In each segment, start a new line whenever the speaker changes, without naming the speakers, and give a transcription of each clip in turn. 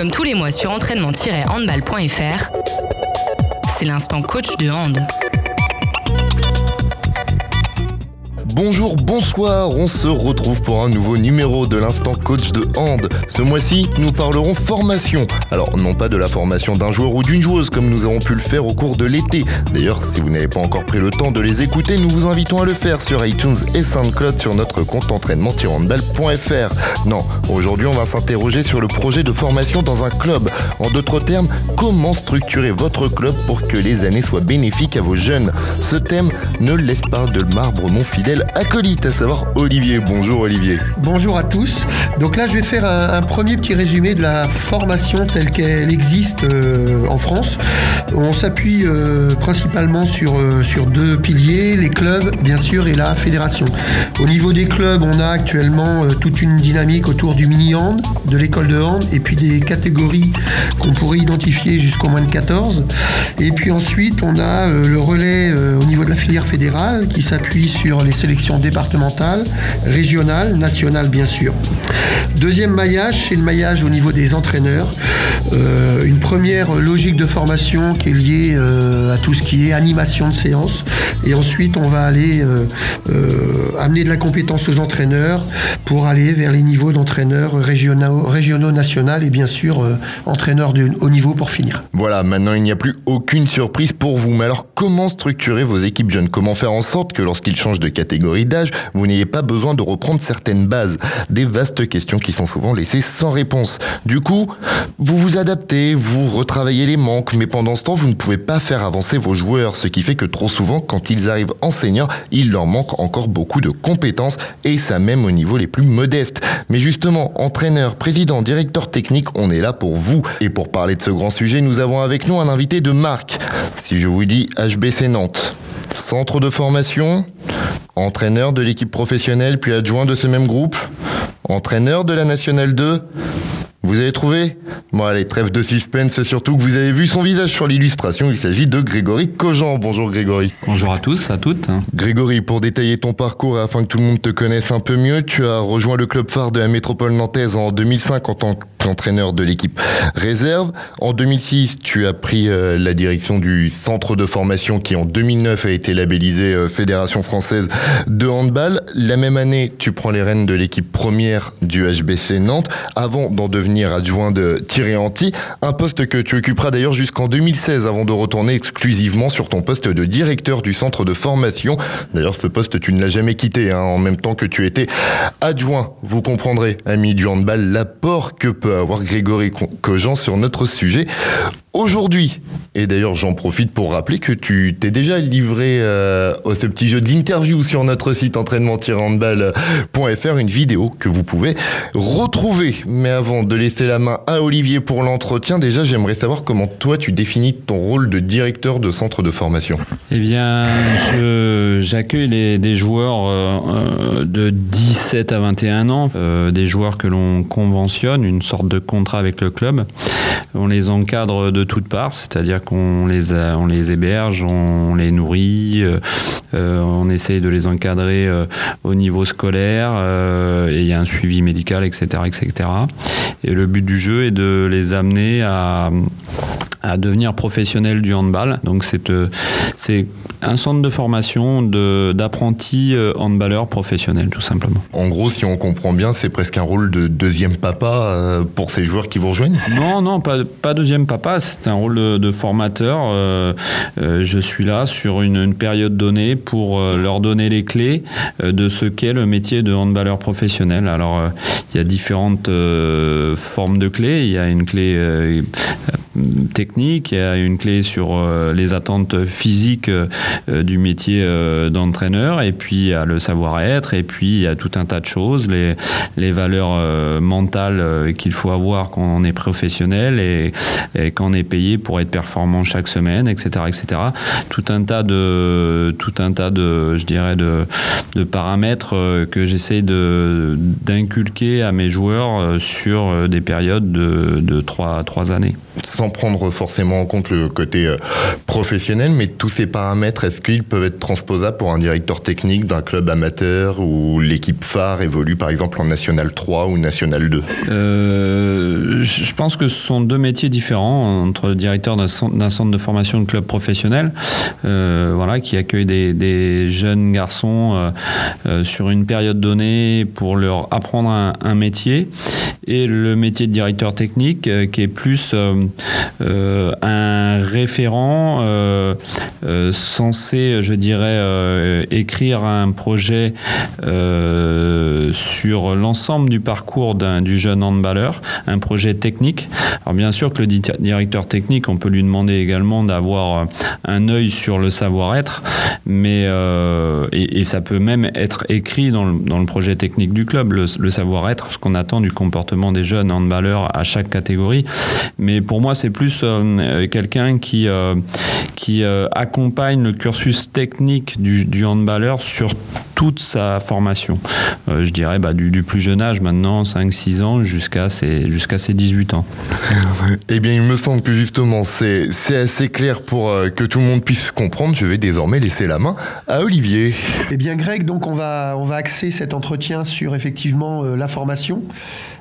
Comme tous les mois sur entraînement-handball.fr, c'est l'instant coach de hand.
Bonjour, bonsoir, on se retrouve pour un nouveau numéro de l'instant coach de hand. Ce mois-ci, nous parlerons formation. Alors, non pas de la formation d'un joueur ou d'une joueuse comme nous avons pu le faire au cours de l'été. D'ailleurs, si vous n'avez pas encore pris le temps de les écouter, nous vous invitons à le faire sur iTunes et SoundCloud sur notre compte entraînement-handball.fr. Non, aujourd'hui, on va s'interroger sur le projet de formation dans un club. En d'autres termes, comment structurer votre club pour que les années soient bénéfiques à vos jeunes? Ce thème ne laisse pas de marbre mon fidèle acolyte, à savoir Olivier. Bonjour Olivier.
Bonjour à tous. Donc là, je vais faire un, premier petit résumé de la formation telle qu'elle existe euh, en France. On s'appuie euh, principalement sur, euh, sur deux piliers, les clubs, bien sûr, et la fédération. Au niveau des clubs, on a actuellement toute une dynamique autour du mini-hand, de l'école de hand, et puis des catégories qu'on pourrait identifier jusqu'au moins de 14. Et puis ensuite, on a le relais au niveau de la filière fédérale qui s'appuie sur les sélections départementales, régionales, nationales bien sûr. Deuxième maillage, c'est le maillage au niveau des entraîneurs. Euh, une première logique de formation qui est liée euh, à tout ce qui est animation de séance. Et ensuite, on va aller euh, amener de la compétence aux entraîneurs pour aller vers les niveaux d'entraîneurs régionaux, régionaux, nationaux et bien sûr entraîneurs de haut niveau pour finir.
Voilà, maintenant il n'y a plus aucune surprise pour vous. Mais alors comment structurer vos équipes jeunes? Comment faire en sorte que lorsqu'ils changent de catégorie d'âge, vous n'ayez pas besoin de reprendre certaines bases? Des vastes questions qui sont souvent laissées sans réponse. Du coup, vous vous adaptez, vous retravaillez les manques, mais pendant ce temps, vous ne pouvez pas faire avancer vos joueurs, ce qui fait que trop souvent, quand ils arrivent enseignants, il leur manque encore beaucoup de compétences, et ça même au niveau les plus modestes. Mais justement, entraîneur, président, directeur technique, on est là pour vous. Et pour parler de ce grand sujet, nous avons avec nous un invité de marque. Si je vous dis HBC Nantes, centre de formation, entraîneur de l'équipe professionnelle puis adjoint de ce même groupe, entraîneur de la Nationale 2, vous avez trouvé Bon allez, trêve de suspense, c'est surtout que vous avez vu son visage sur l'illustration. Il s'agit de Grégory Cogent. Bonjour Grégory.
Bonjour à tous, à toutes.
Grégory, pour détailler ton parcours et afin que tout le monde te connaisse un peu mieux, tu as rejoint le club phare de la métropole nantaise en 2005 en tant qu'entraîneur de l'équipe réserve. En 2006, tu as pris euh, la direction du centre de formation qui en 2009 a été labellisé euh, Fédération française de handball. La même année, tu prends les rênes de l'équipe première du HBC Nantes avant d'en devenir adjoint de Thierry Anti, un poste que tu occuperas d'ailleurs jusqu'en 2016 avant de retourner exclusivement sur ton poste de directeur du centre de formation. D'ailleurs, ce poste, tu ne l'as jamais quitté, hein, en même temps que tu étais adjoint. Vous comprendrez, ami du handball, l'apport que peut avoir Grégory Cogent sur notre sujet aujourd'hui. Et d'ailleurs, j'en profite pour rappeler que tu t'es déjà livré euh, à ce petit jeu d'interview sur notre site entraînement-handball.fr, une vidéo que vous pouvez retrouver. Mais avant de laisser la main à Olivier pour l'entretien, déjà, j'aimerais savoir comment toi, tu définis ton rôle de directeur de centre de formation.
Eh bien, j'accueille des joueurs euh, euh, de 17 à 21 ans, des joueurs que l'on conventionne, une sorte de contrat avec le club. On les encadre de toutes parts, c'est-à-dire qu'on les, on les héberge, on les nourrit, euh, euh, on essaye de les encadrer euh, au niveau scolaire, et il y a un suivi médical, etc., etc. Et le but du jeu est de les amener à, à devenir professionnels du handball. Donc c'est c'est un centre de formation d'apprentis handballeurs professionnels, tout simplement.
En gros, si on comprend bien, c'est presque un rôle de deuxième papa pour ces joueurs qui vous rejoignent?
Non, non, pas, pas deuxième papa c'est un rôle de, formateur. Euh, euh, je suis là sur une, période donnée pour euh, leur donner les clés de ce qu'est le métier de handballeur professionnel. Alors, il y a différentes formes de clés. Il y a une clé il y a une clé sur les attentes physiques du métier d'entraîneur, et puis il y a le savoir-être, et puis il y a tout un tas de choses, les, valeurs mentales qu'il faut avoir quand on est professionnel et, et quand on est payé pour être performant chaque semaine, etc., etc. Tout un tas de, tout un tas de, je dirais, de, paramètres euh, que j'essaie d'inculquer à mes joueurs euh, sur euh, des périodes de, de 3, 3 années.
Sans prendre forcément en compte le côté professionnel, mais tous ces paramètres, est-ce qu'ils peuvent être transposables pour un directeur technique d'un club amateur où l'équipe phare évolue par exemple en National 3 ou National 2
euh, je pense que ce sont deux métiers différents entre le directeur d'un centre, de formation de club professionnel, euh, voilà, qui accueille des, jeunes garçons euh, sur une période donnée pour leur apprendre un, métier, et le métier de directeur technique qui est plus un référent censé, je dirais, écrire un projet sur l'ensemble du parcours du jeune handballeur, un projet technique. Alors bien sûr que le directeur technique, on peut lui demander également d'avoir un œil sur le savoir-être, mais euh, et, ça peut même être écrit dans le, projet technique du club, le, savoir-être, ce qu'on attend du comportement des jeunes handballeurs à chaque catégorie. Mais pour moi, c'est plus euh, quelqu'un qui euh, qui accompagne le cursus technique du, du handballeur sur toute sa formation. je dirais bah, du, du, plus jeune âge, maintenant 5-6 ans, jusqu'à ses, jusqu'à ses 18 ans.
Eh bien, il me semble que justement, c'est, c'est assez clair pour euh, que tout le monde puisse comprendre. Je vais désormais laisser la main à Olivier.
Eh bien, Greg, donc on va, on va axer cet entretien sur effectivement euh, la formation.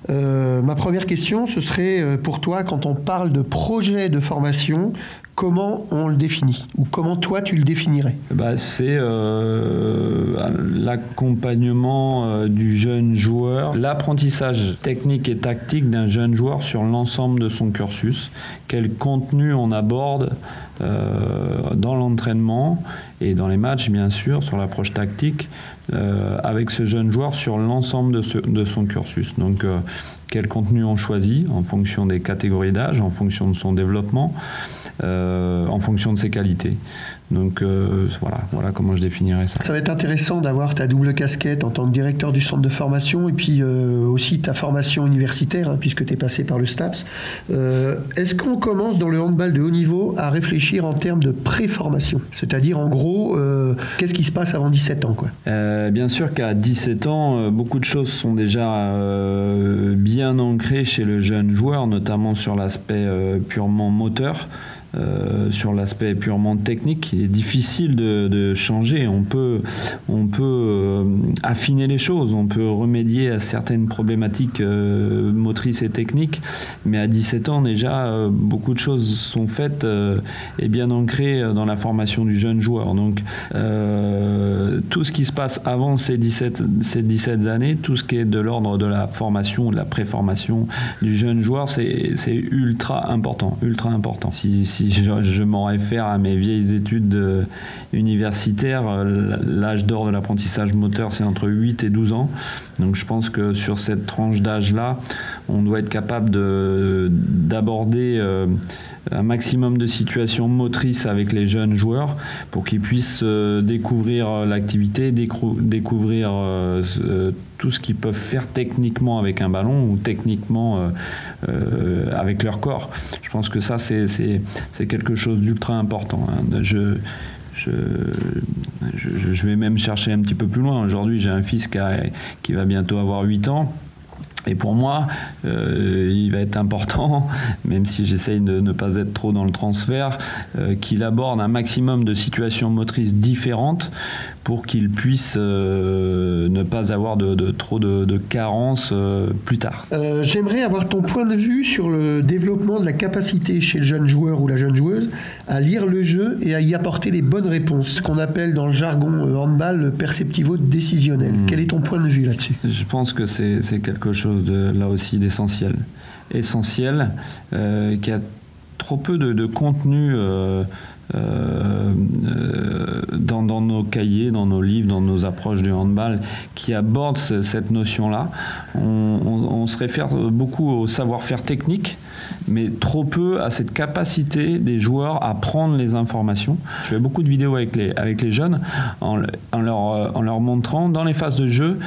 Euh, ma première question, ce serait pour toi, quand on parle de projet de formation, comment on le définit Ou comment toi tu le définirais?
Bah, C'est euh, l'accompagnement euh, du jeune joueur, l'apprentissage technique et tactique d'un jeune joueur sur l'ensemble de son cursus, quel contenu on aborde euh, dans l'entraînement et dans les matchs, bien sûr, sur l'approche tactique, avec ce jeune joueur sur l'ensemble de, son cursus. Donc, quel contenu on choisit en fonction des catégories d'âge, en fonction de son développement. Euh, en fonction de ses qualités. Donc euh, voilà, voilà comment je définirais ça.
Ça va être intéressant d'avoir ta double casquette en tant que directeur du centre de formation et puis euh, aussi ta formation universitaire, hein, puisque tu es passé par le STAPS. Est-ce qu'on commence dans le handball de haut niveau à réfléchir en termes de préformation? C'est-à-dire en gros, qu'est-ce qui se passe avant 17 ans quoi?
Bien sûr qu'à 17 ans, beaucoup de choses sont déjà bien ancrées chez le jeune joueur, notamment sur l'aspect purement moteur. Euh, sur l'aspect purement technique, il est difficile de, changer. On peut, on peut euh, affiner les choses, on peut remédier à certaines problématiques euh, motrices et techniques, mais à 17 ans déjà, beaucoup de choses sont faites et bien ancrées dans la formation du jeune joueur. Donc tout ce qui se passe avant ces 17, ces 17 années, tout ce qui est de l'ordre de la formation, de la préformation du jeune joueur, c'est ultra important, ultra important. Je, m'en réfère à mes vieilles études universitaires, euh, l'âge d'or de l'apprentissage moteur, c'est entre 8 et 12 ans. Donc je pense que sur cette tranche d'âge-là, on doit être capable d'aborder euh, un maximum de situations motrices avec les jeunes joueurs pour qu'ils puissent euh, découvrir l'activité, découvrir tout ce qu'ils peuvent faire techniquement avec un ballon ou techniquement euh, euh, avec leur corps. Je pense que ça, c'est quelque chose d'ultra important. Hein. Je, vais même chercher un petit peu plus loin. Aujourd'hui, j'ai un fils qui, qui va bientôt avoir 8 ans. Et pour moi, euh, il va être important, même si j'essaye de ne pas être trop dans le transfert, qu'il aborde un maximum de situations motrices différentes pour qu'ils puissent euh, ne pas avoir de, trop de, carences euh, plus tard.
Euh, j'aimerais avoir ton point de vue sur le développement de la capacité chez le jeune joueur ou la jeune joueuse à lire le jeu et à y apporter les bonnes réponses, ce qu'on appelle dans le jargon handball le perceptivo décisionnel. Hmm. Quel est ton point de vue là-dessus?
Je pense que c'est quelque chose de, là aussi d'essentiel. Essentiel, qui a trop peu de, de contenu euh, euh, dans, nos cahiers, dans nos livres, dans nos approches du handball qui abordent cette notion-là. On, se réfère beaucoup au savoir-faire technique, mais trop peu à cette capacité des joueurs à prendre les informations. Je fais beaucoup de vidéos avec les, avec les jeunes en, leur, en leur montrant dans les phases de jeu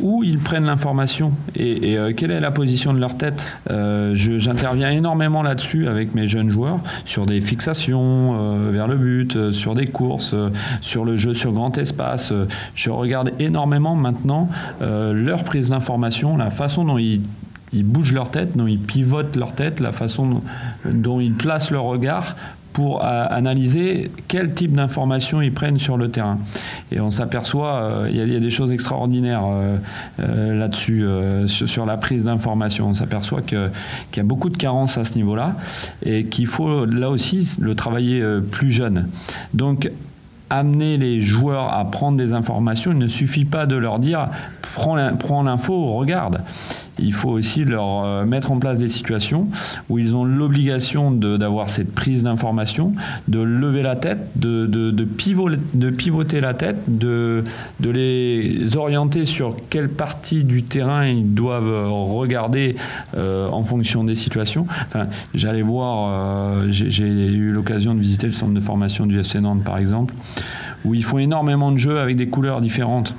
où ils prennent l'information et, euh, quelle est la position de leur tête. Euh, j'interviens énormément là-dessus avec mes jeunes joueurs sur des fixations euh, vers le but, sur des courses, sur le jeu sur grand espace. je regarde énormément maintenant leur prise d'information, la façon dont ils bougent leur tête, dont ils pivotent leur tête, la façon dont, ils placent leur regard pour analyser quel type d'informations ils prennent sur le terrain. Et on s'aperçoit, il y, a des choses extraordinaires là-dessus, sur, la prise d'informations. On s'aperçoit qu'il y a beaucoup de carences à ce niveau-là et qu'il faut là aussi le travailler plus jeune. Donc, amener les joueurs à prendre des informations, il ne suffit pas de leur dire prends l'info, regarde il faut aussi leur euh, mettre en place des situations où ils ont l'obligation d'avoir cette prise d'information, de lever la tête, de, pivoter, la tête, de, les orienter sur quelle partie du terrain ils doivent regarder euh, en fonction des situations. J'allais voir, euh, j'ai eu l'occasion de visiter le centre de formation du FC Nantes par exemple, où ils font énormément de jeux avec des couleurs différentes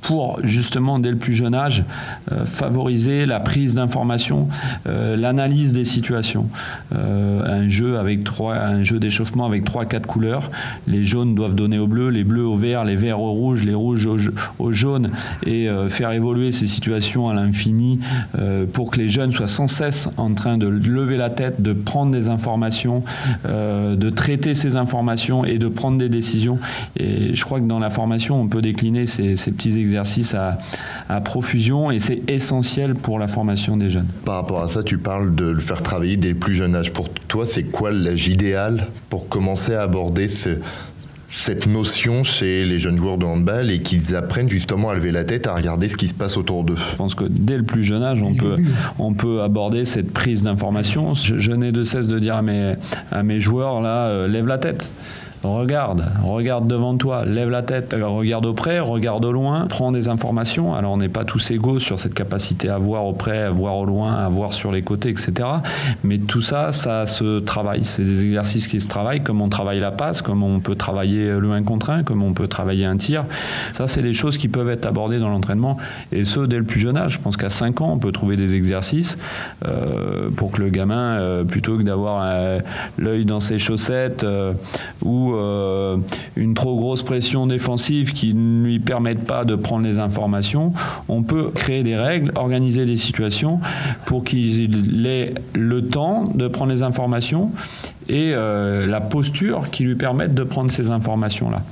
pour justement dès le plus jeune âge euh, favoriser la prise d'informations, euh, l'analyse des situations. Euh, un jeu d'échauffement avec trois quatre couleurs. Les jaunes doivent donner au bleu, les bleus au vert, les verts au rouge, les rouges au, au jaune et faire évoluer ces situations à l'infini pour que les jeunes soient sans cesse en train de lever la tête, de prendre des informations, de traiter ces informations et de prendre des décisions. Et je crois que dans la formation, on peut décliner ces, ces petits exercices exercice à, profusion et c'est essentiel pour la formation des jeunes.
Par rapport à ça, tu parles de le faire travailler dès le plus jeune âge. Pour toi, c'est quoi l'âge idéal pour commencer à aborder cette notion chez les jeunes joueurs de handball et qu'ils apprennent justement à lever la tête, à regarder ce qui se passe autour d'eux?
Je pense que dès le plus jeune âge, on peut, on peut aborder cette prise d'information. Je, n'ai de cesse de dire à mes, à mes joueurs, là, euh, lève la tête. Regarde, regarde devant toi, lève la tête, euh, regarde au près, regarde au loin, prends des informations. Alors on n'est pas tous égaux sur cette capacité à voir au près, à voir au loin, à voir sur les côtés, etc. Mais tout ça, ça se travaille. C'est des exercices qui se travaillent, comme on travaille la passe, comme on peut travailler le 1 contre 1, comme on peut travailler un tir. Ça, c'est des choses qui peuvent être abordées dans l'entraînement, et ce, dès le plus jeune âge. Je pense qu'à 5 ans, on peut trouver des exercices euh, pour que le gamin, euh, plutôt que d'avoir l'œil dans ses chaussettes ou euh, une trop grosse pression défensive qui ne lui permette pas de prendre les informations, on peut créer des règles, organiser des situations pour qu'il ait le temps de prendre les informations et euh, la posture qui lui permette de prendre ces informations-là.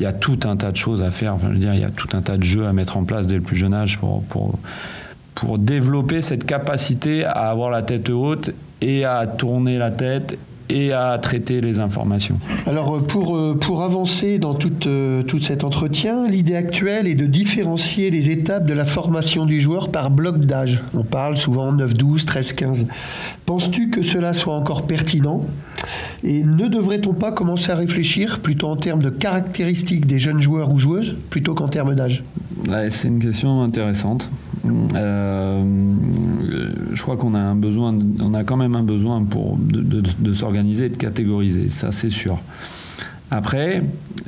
Il y a tout un tas de choses à faire, enfin, je veux dire, il y a tout un tas de jeux à mettre en place dès le plus jeune âge pour, pour, pour développer cette capacité à avoir la tête haute et à tourner la tête et à traiter les informations.
Alors euh, pour, euh, pour avancer dans tout, euh, tout cet entretien, l'idée actuelle est de différencier les étapes de la formation du joueur par bloc d'âge. On parle souvent 9, 12, 13, 15. Penses-tu que cela soit encore pertinent? Et ne devrait-on pas commencer à réfléchir plutôt en termes de caractéristiques des jeunes joueurs ou joueuses plutôt qu'en termes d'âge?
C'est une question intéressante. Euh, je crois qu'on a un besoin, on a quand même un besoin pour de, s'organiser et de catégoriser, ça c'est sûr. Après,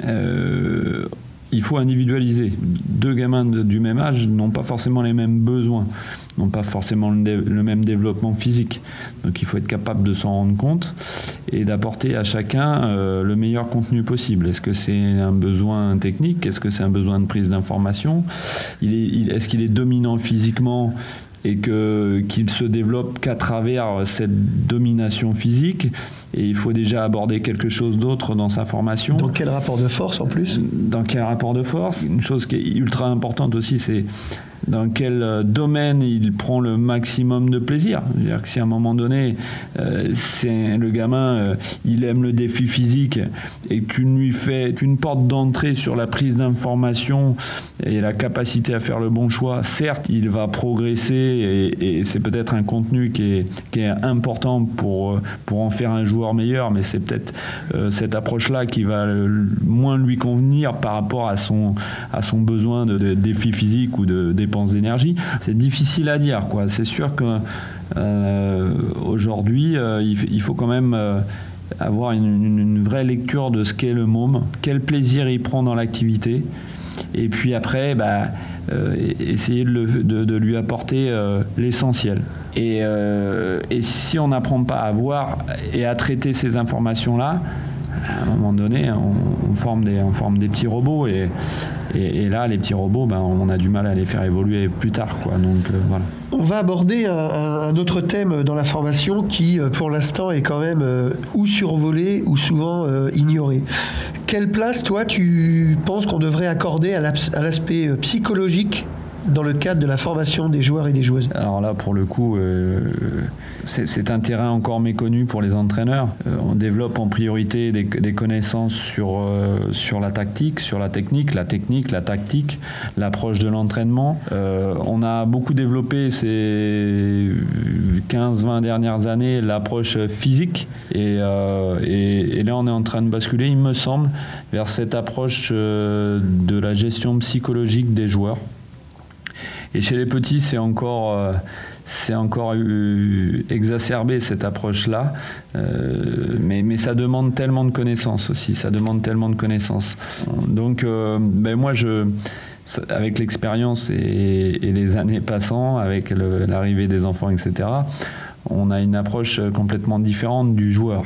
euh, il faut individualiser. Deux gamins du même âge n'ont pas forcément les mêmes besoins, n'ont pas forcément le, même développement physique. Donc il faut être capable de s'en rendre compte et d'apporter à chacun euh, le meilleur contenu possible. Est-ce que c'est un besoin technique? Est-ce que c'est un besoin de prise d'information? Est-ce qu'il est dominant physiquement? Et qu'il se développe qu'à travers cette domination physique. Et il faut déjà aborder quelque chose d'autre dans sa formation.
Dans quel rapport de force en plus?
Dans quel rapport de force? Une chose qui est ultra importante aussi, c'est dans quel euh, domaine il prend le maximum de plaisir. C'est-à-dire que si à un moment donné, euh, le gamin, euh, il aime le défi physique et tu lui fais une porte d'entrée sur la prise d'information et la capacité à faire le bon choix, certes, il va progresser et, c'est peut-être un contenu qui est, important pour, pour en faire un joueur meilleur, mais c'est peut-être cette approche-là qui va moins lui convenir par rapport à son, à son besoin de, de défi physique ou de d'énergie. C'est difficile à dire, quoi. C'est sûr que euh, euh, il, faut quand même euh, avoir une, vraie lecture de ce qu'est le môme, quel plaisir il prend dans l'activité, et puis après, bah, essayer de, lui apporter l'essentiel. Et, si on n'apprend pas à voir et à traiter ces informations-là, à un moment donné, on, forme, des, on forme des petits robots et, Et, là, les petits robots, ben, on a du mal à les faire évoluer plus tard. Quoi. Donc, voilà.
On va aborder un, autre thème dans la formation qui, pour l'instant, est quand même ou survolé ou souvent ignoré. Quelle place, toi, tu penses qu'on devrait accorder à l'aspect psychologique dans le cadre de la formation des joueurs et des joueuses
Alors là, pour le coup, euh, c'est un terrain encore méconnu pour les entraîneurs. Euh, on développe en priorité des, connaissances sur, euh, sur la tactique, sur la technique, la technique, la tactique, l'approche de l'entraînement. on a beaucoup développé ces 15-20 dernières années l'approche physique et, là on est en train de basculer, il me semble, vers cette approche de la gestion psychologique des joueurs. Et chez les petits, c'est encore, euh, encore exacerbé cette approche-là. Euh, mais, mais, ça demande tellement de connaissances aussi. Ça demande tellement de connaissances. Donc, euh, ben moi, je avec l'expérience et, les années passant, avec l'arrivée des enfants, etc., on a une approche complètement différente du joueur.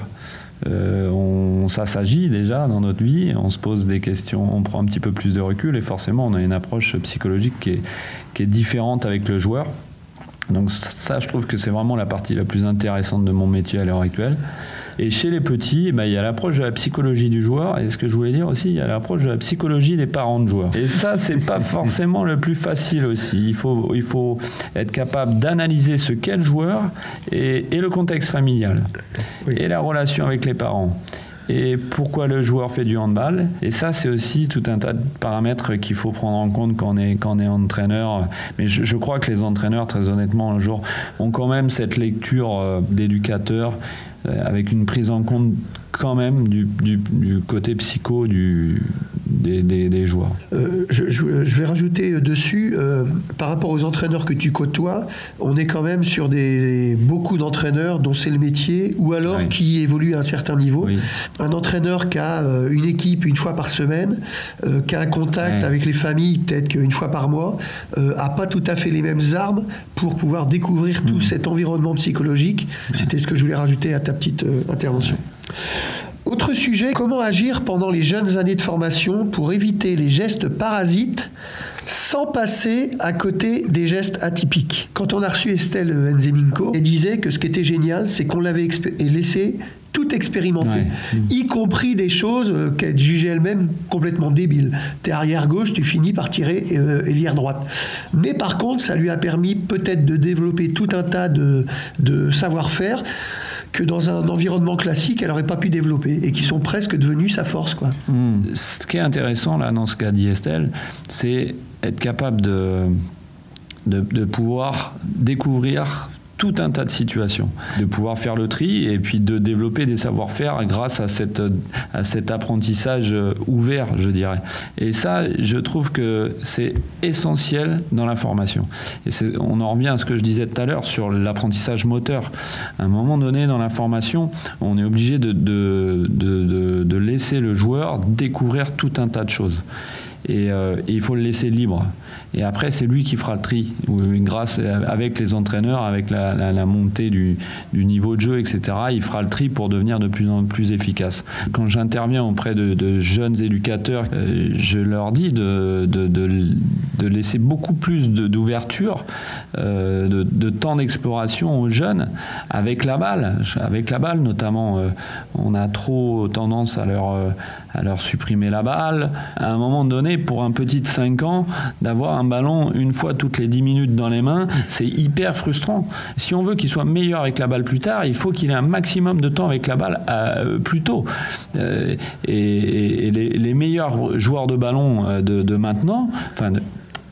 on, ça s'agit déjà dans notre vie, on se pose des questions, on prend un petit peu plus de recul et forcément on a une approche psychologique qui est, qui est différente avec le joueur. Donc ça, je trouve que c'est vraiment la partie la plus intéressante de mon métier à l'heure actuelle. Et chez les petits, bah, il y a l'approche de la psychologie du joueur. Et ce que je voulais dire aussi, il y a l'approche de la psychologie des parents de joueurs. Et ça, c'est pas forcément le plus facile aussi. Il faut, il faut être capable d'analyser ce qu'est le joueur et, et le contexte familial. Et la relation avec les parents et pourquoi le joueur fait du handball. Et ça, c'est aussi tout un tas de paramètres qu'il faut prendre en compte quand on est, quand on est entraîneur. Mais je, crois que les entraîneurs, très honnêtement, un jour, ont quand même cette lecture euh, d'éducateur euh, avec une prise en compte quand même du, du, côté psycho du, des, des, joueurs.
Euh, je, je, vais rajouter dessus, euh, par rapport aux entraîneurs que tu côtoies, on est quand même sur des, beaucoup d'entraîneurs dont c'est le métier, ou alors qui évoluent à un certain niveau. Un entraîneur qui a une équipe une fois par semaine, qui a un contact avec les familles peut-être qu'une fois par mois, a pas tout à fait les mêmes armes pour pouvoir découvrir tout mm. cet environnement psychologique. C'était ce que je voulais rajouter à ta petite intervention. Autre sujet, comment agir pendant les jeunes années de formation pour éviter les gestes parasites sans passer à côté des gestes atypiques? Quand on a reçu Estelle Nzeminko, elle disait que ce qui était génial, c'est qu'on l'avait laissé tout expérimenter, y compris des choses euh, qu'elle jugeait elle-même complètement débiles. T'es arrière gauche, tu finis par tirer euh, ailière droite. Mais par contre, ça lui a permis peut-être de développer tout un tas de, de savoir-faire que dans un environnement classique, elle n'aurait pas pu développer et qui sont presque devenus sa force. Quoi.
Hmm. Ce qui est intéressant là dans ce qu'a dit Estelle, c'est être capable de, de, de pouvoir découvrir tout un tas de situations, de pouvoir faire le tri et puis de développer des savoir-faire grâce à, cette, à cet apprentissage ouvert, je dirais. Et ça, je trouve que c'est essentiel dans la formation. Et on en revient à ce que je disais tout à l'heure sur l'apprentissage moteur. À un moment donné dans la formation, on est obligé de, de, de laisser le joueur découvrir tout un tas de choses. Et, euh, et il faut le laisser libre. Et après, c'est lui qui fera le tri, grâce avec les entraîneurs, avec la, montée du, niveau de jeu, etc. Il fera le tri pour devenir de plus en plus efficace. Quand j'interviens auprès de, jeunes éducateurs, euh, je leur dis de, laisser beaucoup plus d'ouverture, euh, de, temps d'exploration aux jeunes avec la balle. Avec la balle, notamment, euh, on a trop tendance à leur, à leur supprimer la balle. À un moment donné, pour un petit de 5 ans, d'avoir un ballon une fois toutes les 10 minutes dans les mains, c'est hyper frustrant. Si on veut qu'il soit meilleur avec la balle plus tard, il faut qu'il ait un maximum de temps avec la balle euh, plus tôt. Euh, et, les, meilleurs joueurs de ballon euh, de, de maintenant, enfin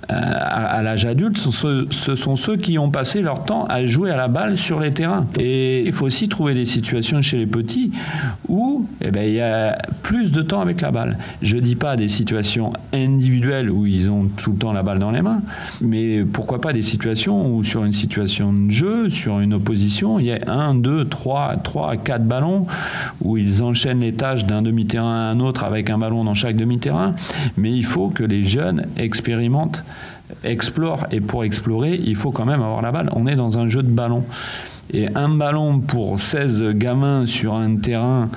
à, l'âge adulte, ce, sont ceux qui ont passé leur temps à jouer à la balle sur les terrains. Et il faut aussi trouver des situations chez les petits où eh ben, il y a plus de temps avec la balle. Je ne dis pas des situations individuelles où ils ont tout le temps la balle dans les mains, mais pourquoi pas des situations où sur une situation de jeu, sur une opposition, il y a un, deux, trois, trois, quatre ballons où ils enchaînent les tâches d'un demi-terrain à un autre avec un ballon dans chaque demi-terrain. Mais il faut que les jeunes expérimentent explore. Et pour explorer, il faut quand même avoir la balle. On est dans un jeu de ballon. Et un ballon pour 16 gamins sur un terrain,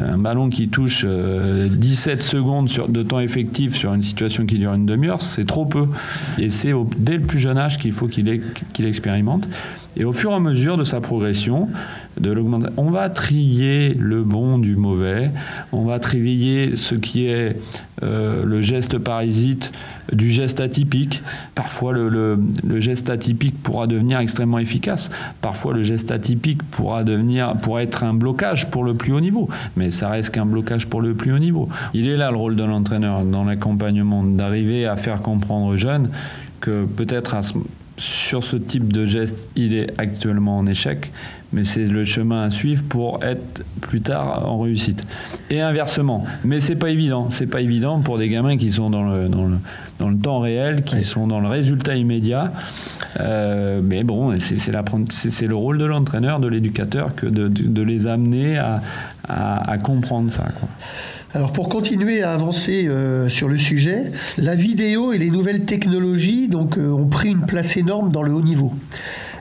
un ballon qui touche 17 secondes de temps effectif sur une situation qui dure une demi-heure, c'est trop peu. Et c'est dès le plus jeune âge qu'il faut qu'il qu'il expérimente. Et au fur et à mesure de sa progression, de on va trier le bon du mauvais, on va trier ce qui est euh, le geste parasite du geste atypique. Parfois, le, geste atypique pourra devenir extrêmement efficace. Parfois, le geste atypique pourra devenir, pourra être un blocage pour le plus haut niveau. Mais ça reste qu'un blocage pour le plus haut niveau. Il est là le rôle de l'entraîneur dans l'accompagnement, d'arriver à faire comprendre aux jeunes que peut-être sur ce type de geste, il est actuellement en échec, mais c'est le chemin à suivre pour être plus tard en réussite. Et inversement. Mais c'est pas évident. C'est pas évident pour des gamins qui sont dans le, dans le, dans le temps réel, qui sont dans le résultat immédiat. Euh, mais bon, c'est le rôle de l'entraîneur, de l'éducateur, que de, de, les amener à, à, à comprendre ça. Quoi.
Alors pour continuer à avancer euh, sur le sujet, la vidéo et les nouvelles technologies donc, euh, ont pris une place énorme dans le haut niveau.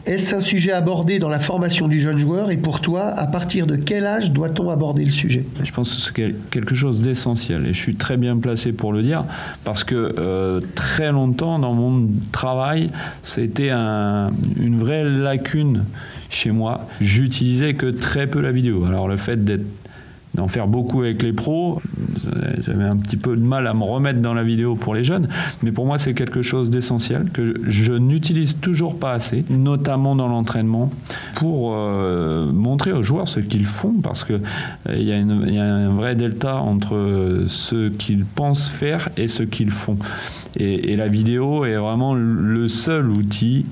Est-ce un sujet abordé dans la formation du jeune joueur et pour toi, à partir de quel âge doit-on aborder le sujet?
Je pense que c'est quelque chose d'essentiel et je suis très bien placé pour le dire parce que euh, très longtemps dans mon travail, c'était une vraie lacune chez moi. J'utilisais que très peu la vidéo. Alors le fait d'être d'en faire beaucoup avec les pros. J'avais un petit peu de mal à me remettre dans la vidéo pour les jeunes, mais pour moi c'est quelque chose d'essentiel que je n'utilise toujours pas assez, notamment dans l'entraînement, pour euh, montrer aux joueurs ce qu'ils font, parce qu'il euh, y, a un vrai delta entre ce qu'ils pensent faire et ce qu'ils font. et la vidéo est vraiment le seul outil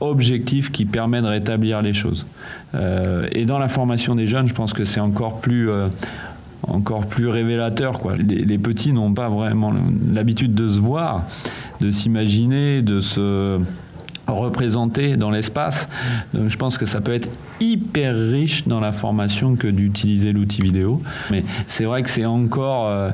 objectif qui permet de rétablir les choses. Euh, et dans la formation des jeunes, je pense que c'est encore plus, euh, encore plus révélateur. Les, petits n'ont pas vraiment l'habitude de se voir, de s'imaginer, de se représenter dans l'espace. Donc je pense que ça peut être hyper riche dans la formation que d'utiliser l'outil vidéo. Mais c'est vrai que c'est encore... Euh,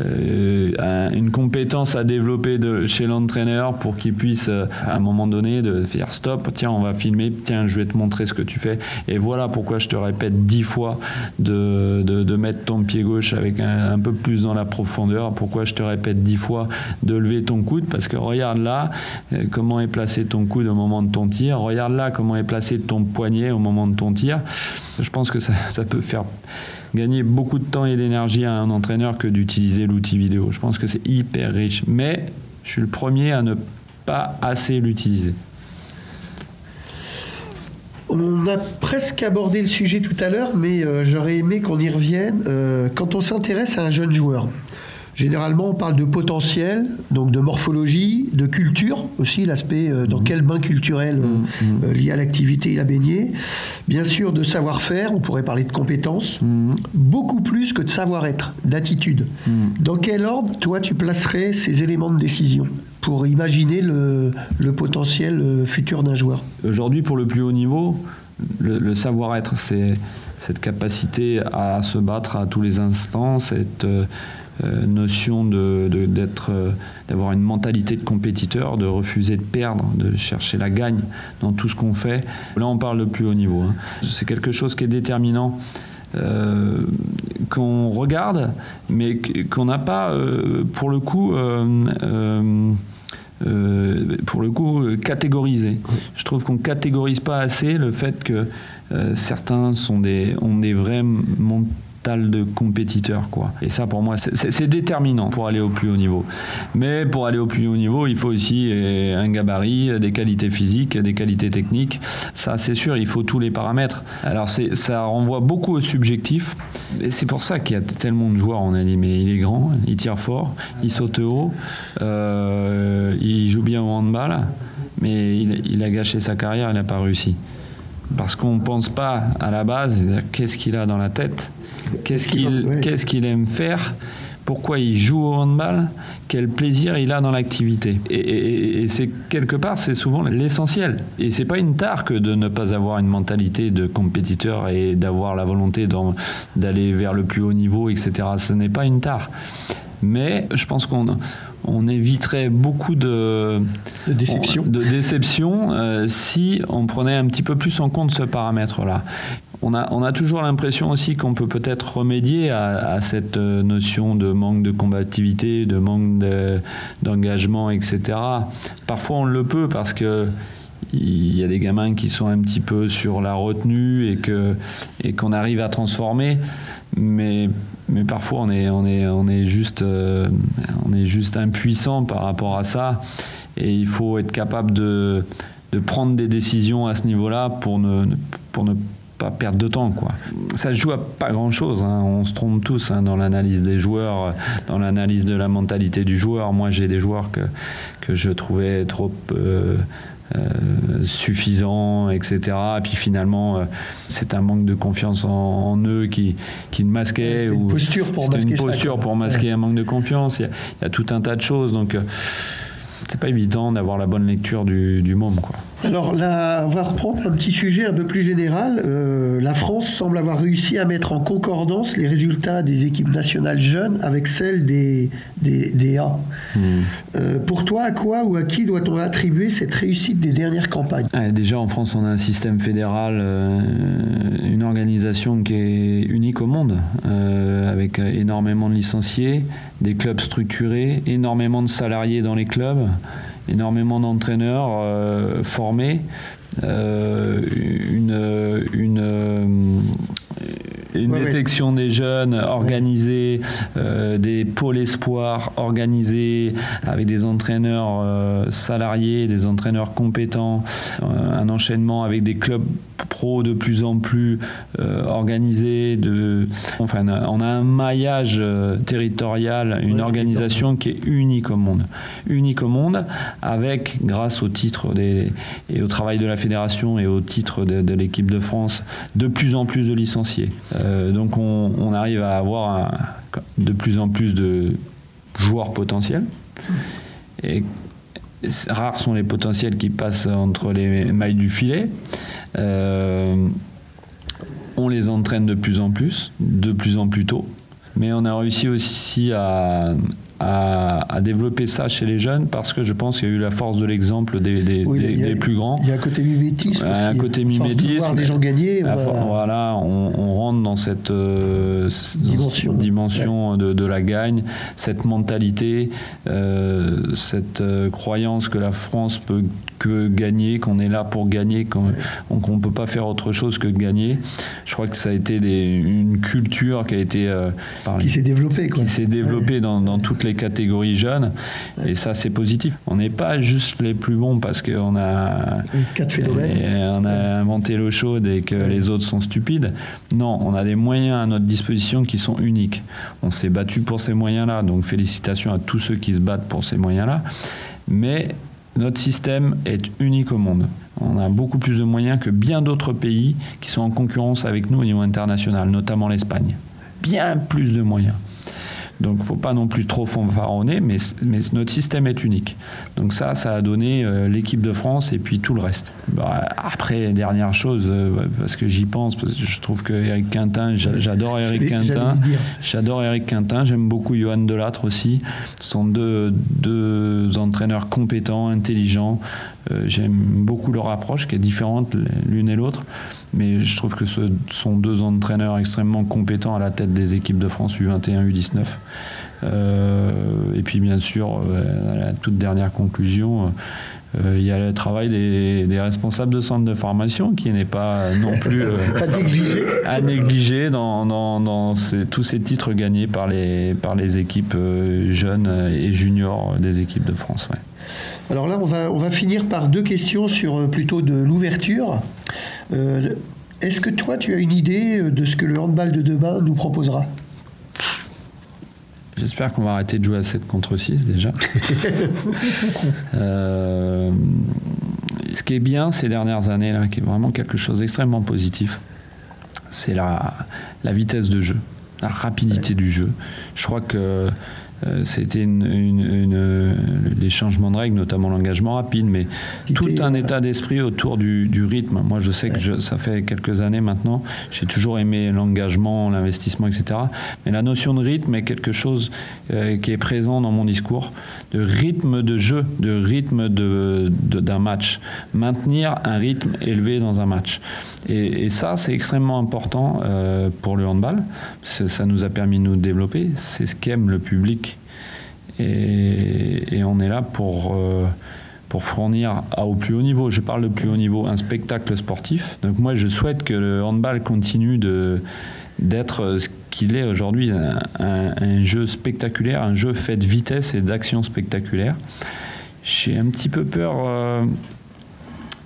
euh, une compétence à développer de, chez l'entraîneur pour qu'il puisse euh, à un moment donné de faire stop, tiens on va filmer, tiens je vais te montrer ce que tu fais. Et voilà pourquoi je te répète dix fois de, de, mettre ton pied gauche avec un, peu plus dans la profondeur, pourquoi je te répète dix fois de lever ton coude? Parce que regarde là euh, comment est placé ton coude au moment de ton tir, regarde là comment est placé ton poignet au moment de ton tir. Je pense que ça, ça peut faire gagner beaucoup de temps et d'énergie à un entraîneur que d'utiliser l'outil vidéo. Je pense que c'est hyper riche. Mais je suis le premier à ne pas assez l'utiliser.
On a presque abordé le sujet tout à l'heure, mais euh, j'aurais aimé qu'on y revienne. Euh, quand on s'intéresse à un jeune joueur, Généralement, on parle de potentiel, donc de morphologie, de culture aussi, l'aspect euh, dans mhm. quel bain culturel euh, mhm. euh, lié à l'activité il a baigné. Bien sûr, de savoir-faire, on pourrait parler de compétences, mhm. beaucoup plus que de savoir-être, d'attitude. Dans quel ordre, toi, tu placerais ces éléments de décision pour imaginer le, potentiel futur d'un joueur?
Aujourd'hui, pour le plus haut niveau, le, savoir-être, c'est cette capacité à se battre à tous les instants, cette euh, notion de, d'être, euh, d'avoir une mentalité de compétiteur, de refuser de perdre, de chercher la gagne dans tout ce qu'on fait. Là, on parle de plus haut niveau. Hein. C'est quelque chose qui est déterminant. Euh, qu'on regarde, mais qu'on n'a pas, pour le coup, pour le coup, catégorisé. Je trouve qu'on catégorise pas assez le fait que certains sont des, ont des vrais de compétiteurs. Quoi. Et ça, pour moi, c'est déterminant pour aller au plus haut niveau. Mais pour aller au plus haut niveau, il faut aussi euh, un gabarit, des qualités physiques, des qualités techniques. Ça, c'est sûr, il faut tous les paramètres. Alors, ça renvoie beaucoup au subjectif. Et c'est pour ça qu'il y a tellement de joueurs. On a dit, mais il est grand, il tire fort, il saute haut, euh, il joue bien au handball, mais il, il a gâché sa carrière, il n'a pas réussi parce qu'on ne pense pas à la base qu'est-ce qu'il a dans la tête Qu'est-ce qu'il qu'est-ce qu'il aime faire? Pourquoi il joue au handball, quel plaisir il a dans l'activité? Et, c'est quelque part, c'est souvent l'essentiel. Et c'est pas une tare que de ne pas avoir une mentalité de compétiteur et d'avoir la volonté d'aller vers le plus haut niveau, etc. Ce n'est pas une tare. Mais je pense qu'on on éviterait beaucoup de,
de déception,
de déception euh, si on prenait un petit peu plus en compte ce paramètre-là. On a, toujours l'impression aussi qu'on peut peut-être remédier à, cette euh, notion de manque de combativité, de manque d'engagement, etc. Parfois on le peut parce que il y a des gamins qui sont un petit peu sur la retenue et que et qu'on arrive à transformer mais mais parfois on est on est on est juste euh, on est juste impuissant par rapport à ça et il faut être capable de de prendre des décisions à ce niveau-là pour ne pour ne pas perdre de temps quoi. Ça se joue à pas grand-chose, hein. on se trompe tous hein, dans l'analyse des joueurs, dans l'analyse de la mentalité du joueur. Moi j'ai des joueurs que, que je trouvais trop euh, euh, suffisant, etc. Et puis finalement, euh, c'est un manque de confiance en, eux qui, qui masquait.
C'était une posture pour masquer,
une posture pour masquer un manque de confiance. Il y, a, tout un tas de choses. Donc, euh, c'est pas évident d'avoir la bonne lecture du, du môme. Quoi.
Alors là, on va reprendre un petit sujet un peu plus général. Euh, la France semble avoir réussi à mettre en concordance les résultats des équipes nationales jeunes avec celles des, des, A. Hmm. Euh, pour toi, à quoi ou à qui doit-on attribuer cette réussite des dernières campagnes?
Déjà, en France, on a un système fédéral, euh, une organisation qui est unique au monde, avec énormément de licenciés, des clubs structurés, énormément de salariés dans les clubs énormément d'entraîneurs euh, formés, euh, une, une euh, une détection des jeunes organisée, des pôles espoirs organisés avec des entraîneurs salariés, des entraîneurs compétents, un enchaînement avec des clubs pro de plus en plus euh, organisé. De, enfin, on a un maillage euh, territorial, une organisation qui est unique au monde. Unique au monde, avec, grâce au titre des, et au travail de la fédération et au titre de, l'équipe de France, de plus en plus de licenciés. Euh, donc on, arrive à avoir de plus en plus de joueurs potentiels. Et rares sont les potentiels qui passent entre les mailles du filet. Euh, on les entraîne de plus en plus, de plus en plus tôt. Mais on a réussi aussi à, à, développer ça chez les jeunes parce que je pense qu'il y a eu la force de l'exemple des, des, plus grands.
Il y a un côté mimétisme.
Un côté mimétisme.
Voir des gens gagner.
Voilà, on, rentre dans cette euh, dimension, de, la gagne, cette mentalité, euh, cette croyance que la France peut que gagner, qu'on est là pour gagner, qu'on ne peut pas faire autre chose que gagner. Je crois que ça a été une culture qui a été... Euh,
qui s'est développée.
Qui s'est développée dans, toutes les catégories jeunes. Et ça, c'est positif. On n'est pas juste les plus bons parce qu'on a...
Quatre phénomènes.
On a inventé l'eau chaude et que les autres sont stupides. Non, on a des moyens à notre disposition qui sont uniques. On s'est battu pour ces moyens-là. Donc félicitations à tous ceux qui se battent pour ces moyens-là. Mais notre système est unique au monde. On a beaucoup plus de moyens que bien d'autres pays qui sont en concurrence avec nous au niveau international, notamment l'Espagne. Bien plus de moyens. Donc il ne faut pas non plus trop fanfaronner, mais, mais notre système est unique. Donc ça, ça a donné euh, l'équipe de France et puis tout le reste. Bah, après, dernière chose, euh, parce que j'y pense, parce que je trouve que Eric Quintin, j'adore Eric Quintin, j'adore Eric Quintin, j'aime beaucoup Johan Delattre aussi. Ce sont deux, deux entraîneurs compétents, intelligents. Euh, j'aime beaucoup leur approche qui est différente l'une et l'autre. Mais je trouve que ce sont deux entraîneurs extrêmement compétents à la tête des équipes de France U21, U19. Euh, et puis bien sûr, euh, la toute dernière conclusion, euh, il y a le travail des, responsables de centres de formation qui n'est pas non plus à négliger dans, tous ces titres gagnés par les, par les équipes jeunes et juniors des équipes de France.
Alors là, on va, on va finir par deux questions sur plutôt de l'ouverture. Est-ce que toi, tu as une idée de ce que le handball de demain nous proposera?
J'espère qu'on va arrêter de jouer à 7 contre 6 déjà. Euh, ce qui est bien ces dernières années, là, qui est vraiment quelque chose d'extrêmement positif, c'est la, la vitesse de jeu, la rapidité du jeu. Je crois que euh, c'était une, les changements de règles, notamment l'engagement rapide, mais tout un état d'esprit autour du, rythme. Moi, je sais que ça fait quelques années maintenant, j'ai toujours aimé l'engagement, l'investissement, etc. Mais la notion de rythme est quelque chose euh, qui est présent dans mon discours, de rythme de jeu, de rythme d'un de, match. Maintenir un rythme élevé dans un match. Et, ça, c'est extrêmement important euh, pour le handball. Ça nous a permis de nous développer. C'est ce qu'aime le public et, on est là pour, euh, pour fournir au plus haut niveau, je parle de plus haut niveau, un spectacle sportif. Donc moi je souhaite que le handball continue d'être ce qu'il est aujourd'hui, un, jeu spectaculaire, un jeu fait de vitesse et d'action spectaculaire. J'ai un petit peu peur euh,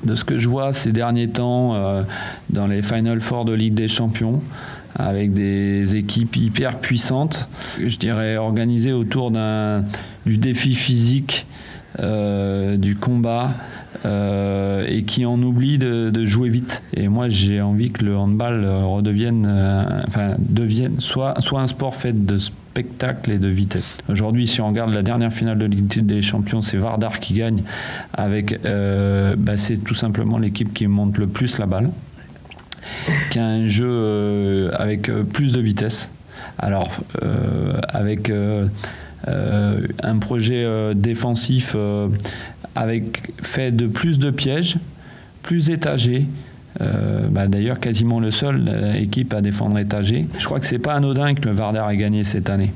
de ce que je vois ces derniers temps euh, dans les Final Four de Ligue des Champions avec des équipes hyper puissantes, je dirais organisées autour du défi physique, euh, du combat, euh, et qui en oublient de, jouer vite. Et moi, j'ai envie que le handball redevienne, euh, enfin, devienne soit, soit un sport fait de spectacle et de vitesse. Aujourd'hui, si on regarde la dernière finale de Ligue des Champions, c'est Vardar qui gagne avec, bah, c'est tout simplement l'équipe qui monte le plus la balle qu'un jeu euh, avec euh, plus de vitesse. Alors, euh, avec un projet défensif avec fait de plus de pièges, plus étagé, bah, D'ailleurs, quasiment le seul équipe à défendre étagé. Je crois que c'est pas anodin que le Vardar ait gagné cette année.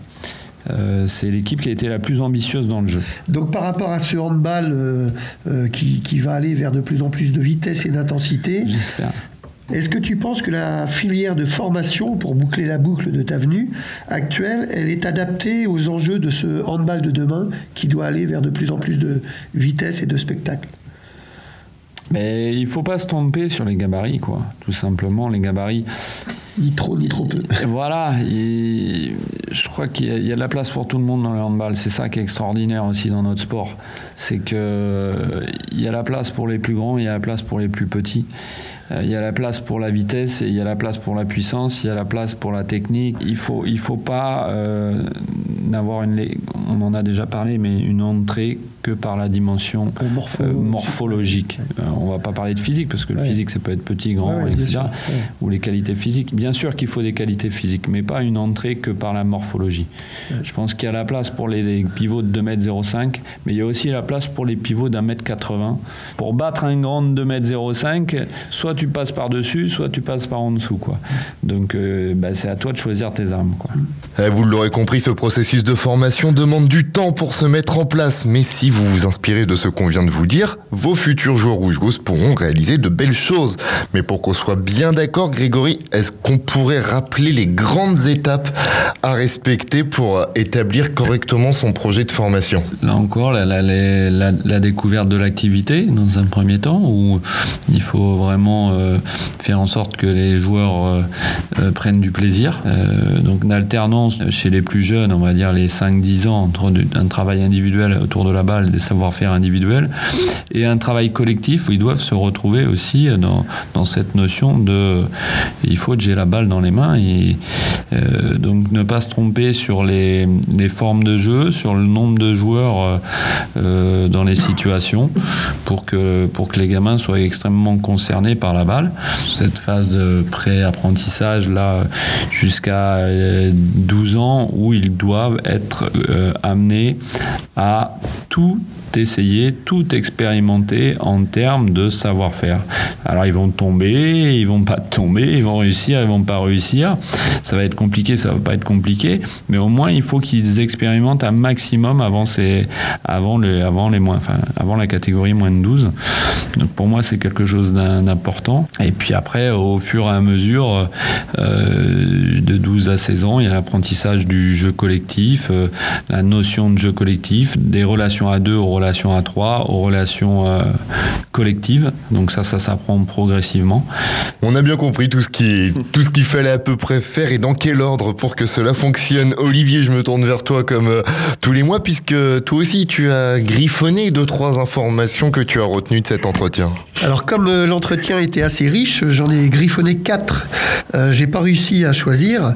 c'est l'équipe qui a été la plus ambitieuse dans le jeu.
Donc par rapport à ce handball qui, qui, va aller vers de plus en plus de vitesse et d'intensité,
j'espère.
Est-ce que tu penses que la filière de formation, pour boucler la boucle de ta venue actuelle, elle est adaptée aux enjeux de ce handball de demain qui doit aller vers de plus en plus de vitesse et de spectacle
mais il faut pas se tromper sur les gabarits, quoi. Tout simplement, les gabarits.
Ni trop, ni trop peu.
voilà. je crois qu'il y, a de la place pour tout le monde dans le handball. C'est ça qui est extraordinaire aussi dans notre sport. C'est que il y a la place pour les plus grands, il y a la place pour les plus petits. Euh, il y a la place pour la vitesse, et il y a la place pour la puissance, il y a la place pour la technique. Il faut, il faut pas euh, n'avoir une, on en a déjà parlé, mais une entrée que par la dimension euh, morphologique. Euh, on ne va pas parler de physique, parce que le physique, ça peut être petit, grand, etc. Ou les qualités physiques. Bien sûr qu'il faut des qualités physiques, mais pas une entrée que par la morphologie. Je pense qu'il y a la place pour les, pivots de 2m05, mais il y a aussi la place pour les pivots d'un mètre 80. Pour battre un grand de 2m05, soit tu passes par-dessus, soit tu passes par en dessous. Quoi. Donc euh, bah, c'est à toi de choisir tes armes. Quoi.
Eh, vous l'aurez compris, ce processus de formation demande du temps pour se mettre en place, mais si vous vous inspirez de ce qu'on vient de vous dire, vos futurs joueurs rouge-gauche pourront réaliser de belles choses. Mais pour qu'on soit bien d'accord, Grégory, est-ce qu'on pourrait rappeler les grandes étapes à respecter pour établir correctement son projet de formation?
Là encore, la, la, découverte de l'activité dans un premier temps, où il faut vraiment euh, faire en sorte que les joueurs euh, euh, prennent du plaisir. donc une alternance chez les plus jeunes, on va dire les 5-10 ans, entre un travail individuel autour de la balle des savoir-faire individuels, et un travail collectif où ils doivent se retrouver aussi dans, dans cette notion de il faut que j'ai la balle dans les mains et donc ne pas se tromper sur les, les, formes de jeu, sur le nombre de joueurs dans les situations pour que, pour que les gamins soient extrêmement concernés par la Cette phase de pré-apprentissage là jusqu'à 12 ans où ils doivent être amenés à tout essayer, tout expérimenter en termes de savoir-faire. Alors ils vont tomber, ils vont pas tomber, ils vont réussir, ils vont pas réussir. Ça va être compliqué, ça va pas être compliqué, mais au moins il faut qu'ils expérimentent un maximum avant ces, avant les, avant les moins, enfin avant la catégorie moins de 12. Donc pour moi c'est quelque chose d'important. Et puis après au fur et à mesure euh, de 12 à 16 ans, il y a l'apprentissage du jeu collectif, euh, la notion de jeu collectif, des relations à deux, aux relations à trois, aux relations euh, collectives. Donc ça, ça s'apprend progressivement.
On a bien compris tout ce qui, tout ce qu'il fallait à peu près faire et dans quel ordre pour que cela fonctionne. Olivier, je me tourne vers toi comme euh, tous les mois puisque toi aussi tu as griffonné deux trois informations que tu as retenues de cet entretien.
Alors comme euh, l'entretien était assez riche, j'en ai griffonné quatre. Euh, J'ai pas réussi à choisir.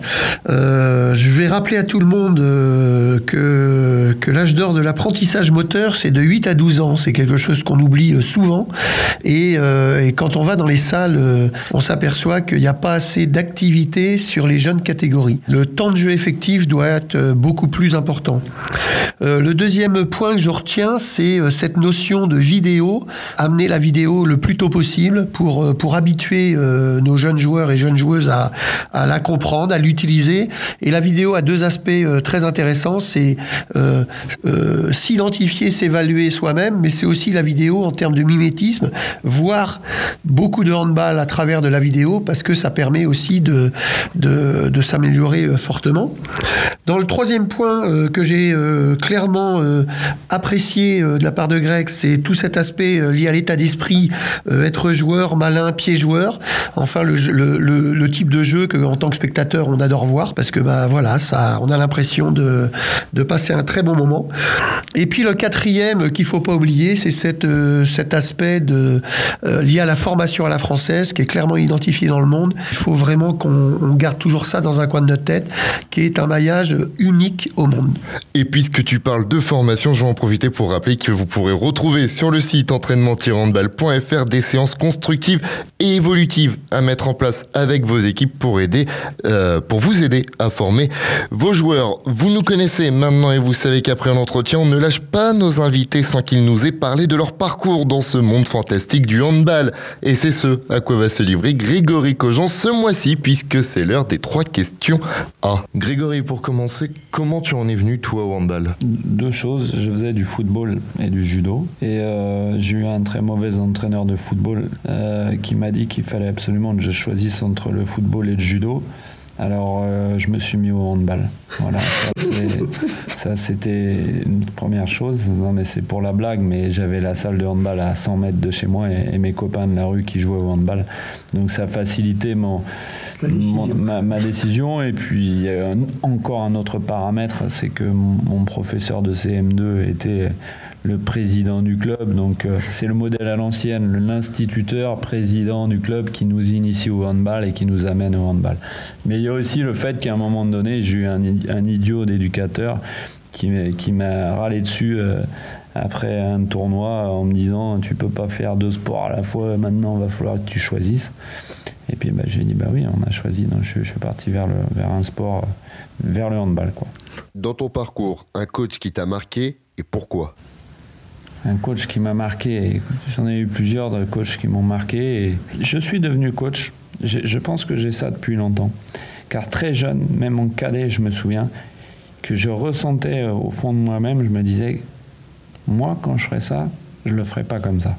Euh, je vais rappeler à tout le monde euh, que, que l'âge d'or de l'apprentissage moteur, c'est de 8 à 12 ans. C'est quelque chose qu'on oublie euh, souvent. Et, euh, et quand on va dans les salles, euh, on s'aperçoit qu'il n'y a pas assez d'activité sur les jeunes catégories. Le temps de jeu effectif doit être beaucoup plus important. Le deuxième point que je retiens, c'est cette notion de vidéo, amener la vidéo le plus tôt possible pour, pour habituer nos jeunes joueurs et jeunes joueuses à, à la comprendre, à l'utiliser. Et la vidéo a deux aspects très intéressants, c'est euh, euh, s'identifier, soi-même, mais c'est aussi la vidéo en termes de mimétisme, voir beaucoup de handball à travers de la vidéo, parce que ça permet aussi de, de, s'améliorer euh, fortement. Dans le troisième point euh, que j'ai euh, clairement apprécié de la part de Greg, c'est tout cet aspect lié à l'état d'esprit, être joueur, malin, pied joueur. Enfin, le, le- le type de jeu que, en tant que spectateur, on adore voir parce que bah voilà, ça, on a l'impression de, de passer un très bon moment. Et puis le quatrième euh, qu'il faut pas oublier, c'est euh, cet aspect euh, lié à la formation à la française qui est clairement identifié dans le monde. Il faut vraiment qu'on on garde toujours ça dans un coin de notre tête, qui est un maillage unique au monde.
Et puisque tu parles de formation, je vais en profiter pour rappeler que vous pourrez retrouver sur le site entraînement-handball.fr des séances constructives et évolutives à mettre en place avec vos équipes pour aider, euh, pour vous aider à former vos joueurs. Vous nous connaissez maintenant et vous savez qu'après un entretien, on ne lâche pas nos invités sans qu'ils nous aient parlé de leur parcours dans ce monde fantastique du handball. Et c'est ce à quoi va se livrer Grégory Cogent ce mois-ci, puisque c'est l'heure des trois questions A. Grégory, pour commencer, comment tu en es venu, toi, au handball?
Deux choses, je faisais du football et du judo. Et euh, j'ai eu un très mauvais entraîneur de football euh, qui m'a dit qu'il fallait absolument que je choisisse entre le football et le judo. Alors euh, je me suis mis au handball. Voilà, ça, c'était une première chose. Non mais c'est pour la blague, mais j'avais la salle de handball à 100 mètres de chez moi et, et mes copains de la rue qui jouaient au handball. Donc ça facilitait mon, ma, ma décision. Et puis il y a un- encore un autre paramètre, c'est que mon, mon professeur de CM2 était le président du club. Donc euh, c'est le modèle à l'ancienne, l'instituteur président du club qui nous initie au handball et qui nous amène au handball. Mais il y a aussi le fait qu'à un moment donné, j'ai eu un, idiot d'éducateur qui m'a- râlé dessus. euh, après un tournoi en me disant tu peux pas faire deux sports à la fois maintenant va falloir que tu choisisses et puis bah, j'ai dit bah oui on a choisi donc je, suis parti vers, le, vers un sport vers le handball quoi.
Dans ton parcours, un coach qui t'a marqué et pourquoi?
Un coach qui m'a marqué, j'en ai eu plusieurs de coachs qui m'ont marqué. Je suis devenu coach. Je, pense que j'ai ça depuis longtemps. Car très jeune, même en cadet, je me souviens que je ressentais euh, au fond de moi-même, je me disais, moi, quand je ferai ça, je le ferai pas comme ça.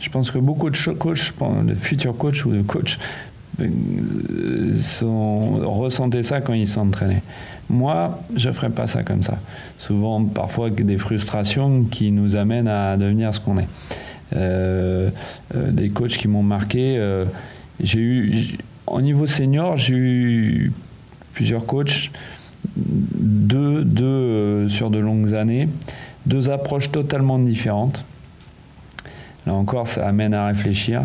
Je pense que beaucoup de coachs, de futurs coachs ou de coachs, euh, ressentaient ça quand ils s'entraînaient. Moi, je ne ferai pas ça comme ça. Souvent, parfois, des frustrations qui nous amènent à devenir ce qu'on est. Euh, euh, des coachs qui m'ont marqué. euh, j'ai eu, au niveau senior, j'ai eu plusieurs coachs, deux, deux sur de longues années, deux approches totalement différentes. Là encore, ça amène à réfléchir.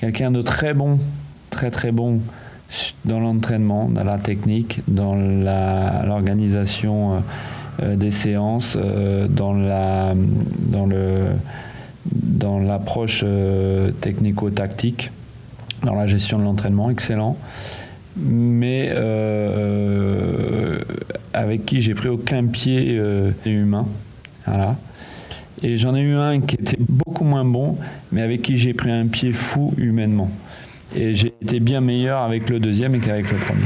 Quelqu'un de très bon, très très bon dans l'entraînement, dans la technique, dans l'organisation euh, euh, des séances, euh, dans la dans dans l'approche technico-tactique, dans la gestion de l'entraînement, excellent. Mais avec qui j'ai pris aucun pied humain. Voilà. Et j'en ai eu un qui était beaucoup moins bon, mais avec qui j'ai pris un pied fou humainement. Et j'ai été bien meilleur avec le deuxième qu'avec le premier.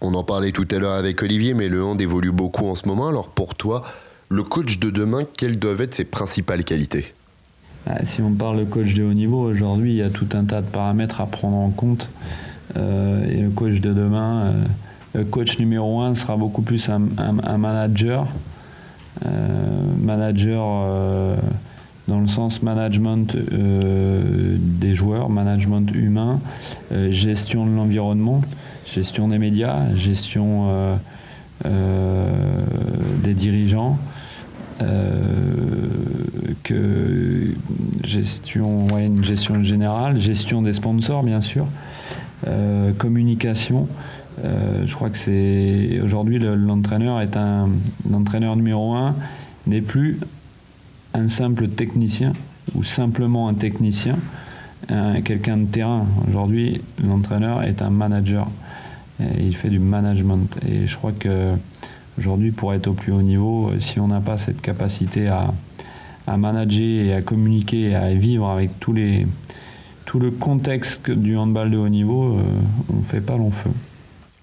On en parlait tout à l'heure avec Olivier, mais le hand évolue beaucoup en ce moment. Alors pour toi, le coach de demain, quelles doivent être ses principales qualités?
Ah, Si on parle de coach de haut niveau, aujourd'hui, il y a tout un tas de paramètres à prendre en compte. Euh, et le coach de demain, euh, le coach numéro un sera beaucoup plus un, un- un manager, manager dans le sens management des joueurs, management humain, gestion de l'environnement, gestion des médias, gestion des dirigeants. que gestion, une gestion générale, gestion des sponsors bien sûr, communication, euh, je crois que c'est aujourd'hui l'entraîneur est un l'entraîneur numéro un n'est plus un simple technicien ou simplement un technicien, quelqu'un de terrain. Aujourd'hui, l'entraîneur est un manager. Il fait du management. Et je crois que aujourd'hui, pour être au plus haut niveau, si on n'a pas cette capacité à, manager et à communiquer et à vivre avec tout le contexte du handball de haut niveau, euh, on ne fait pas long feu.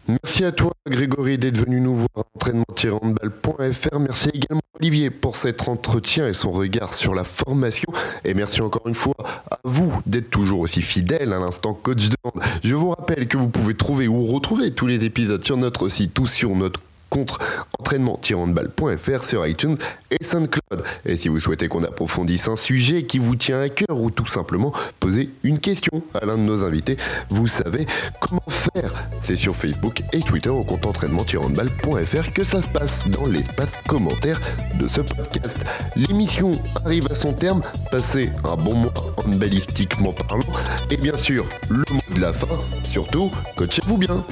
Merci à toi Grégory d'être venu nous voir entraînement-handball.fr. Merci également Olivier pour cet entretien et son regard sur la formation. Et merci encore une fois à vous d'être toujours aussi fidèle à l'instant coach de hand. Je vous rappelle que vous pouvez trouver ou retrouver tous les épisodes sur notre site ou sur notre contre entraînement-handball.fr sur iTunes et SoundCloud. Et si vous souhaitez qu'on approfondisse un sujet qui vous tient à cœur ou tout simplement poser une question à l'un de nos invités, vous savez comment faire. C'est sur Facebook et Twitter au compte entraînement-handball.fr que ça se passe dans l'espace commentaire de ce podcast. L'émission arrive à son terme. Passez un bon mois handballistiquement parlant. Et bien sûr, le mot de la fin, surtout, coachez-vous bien.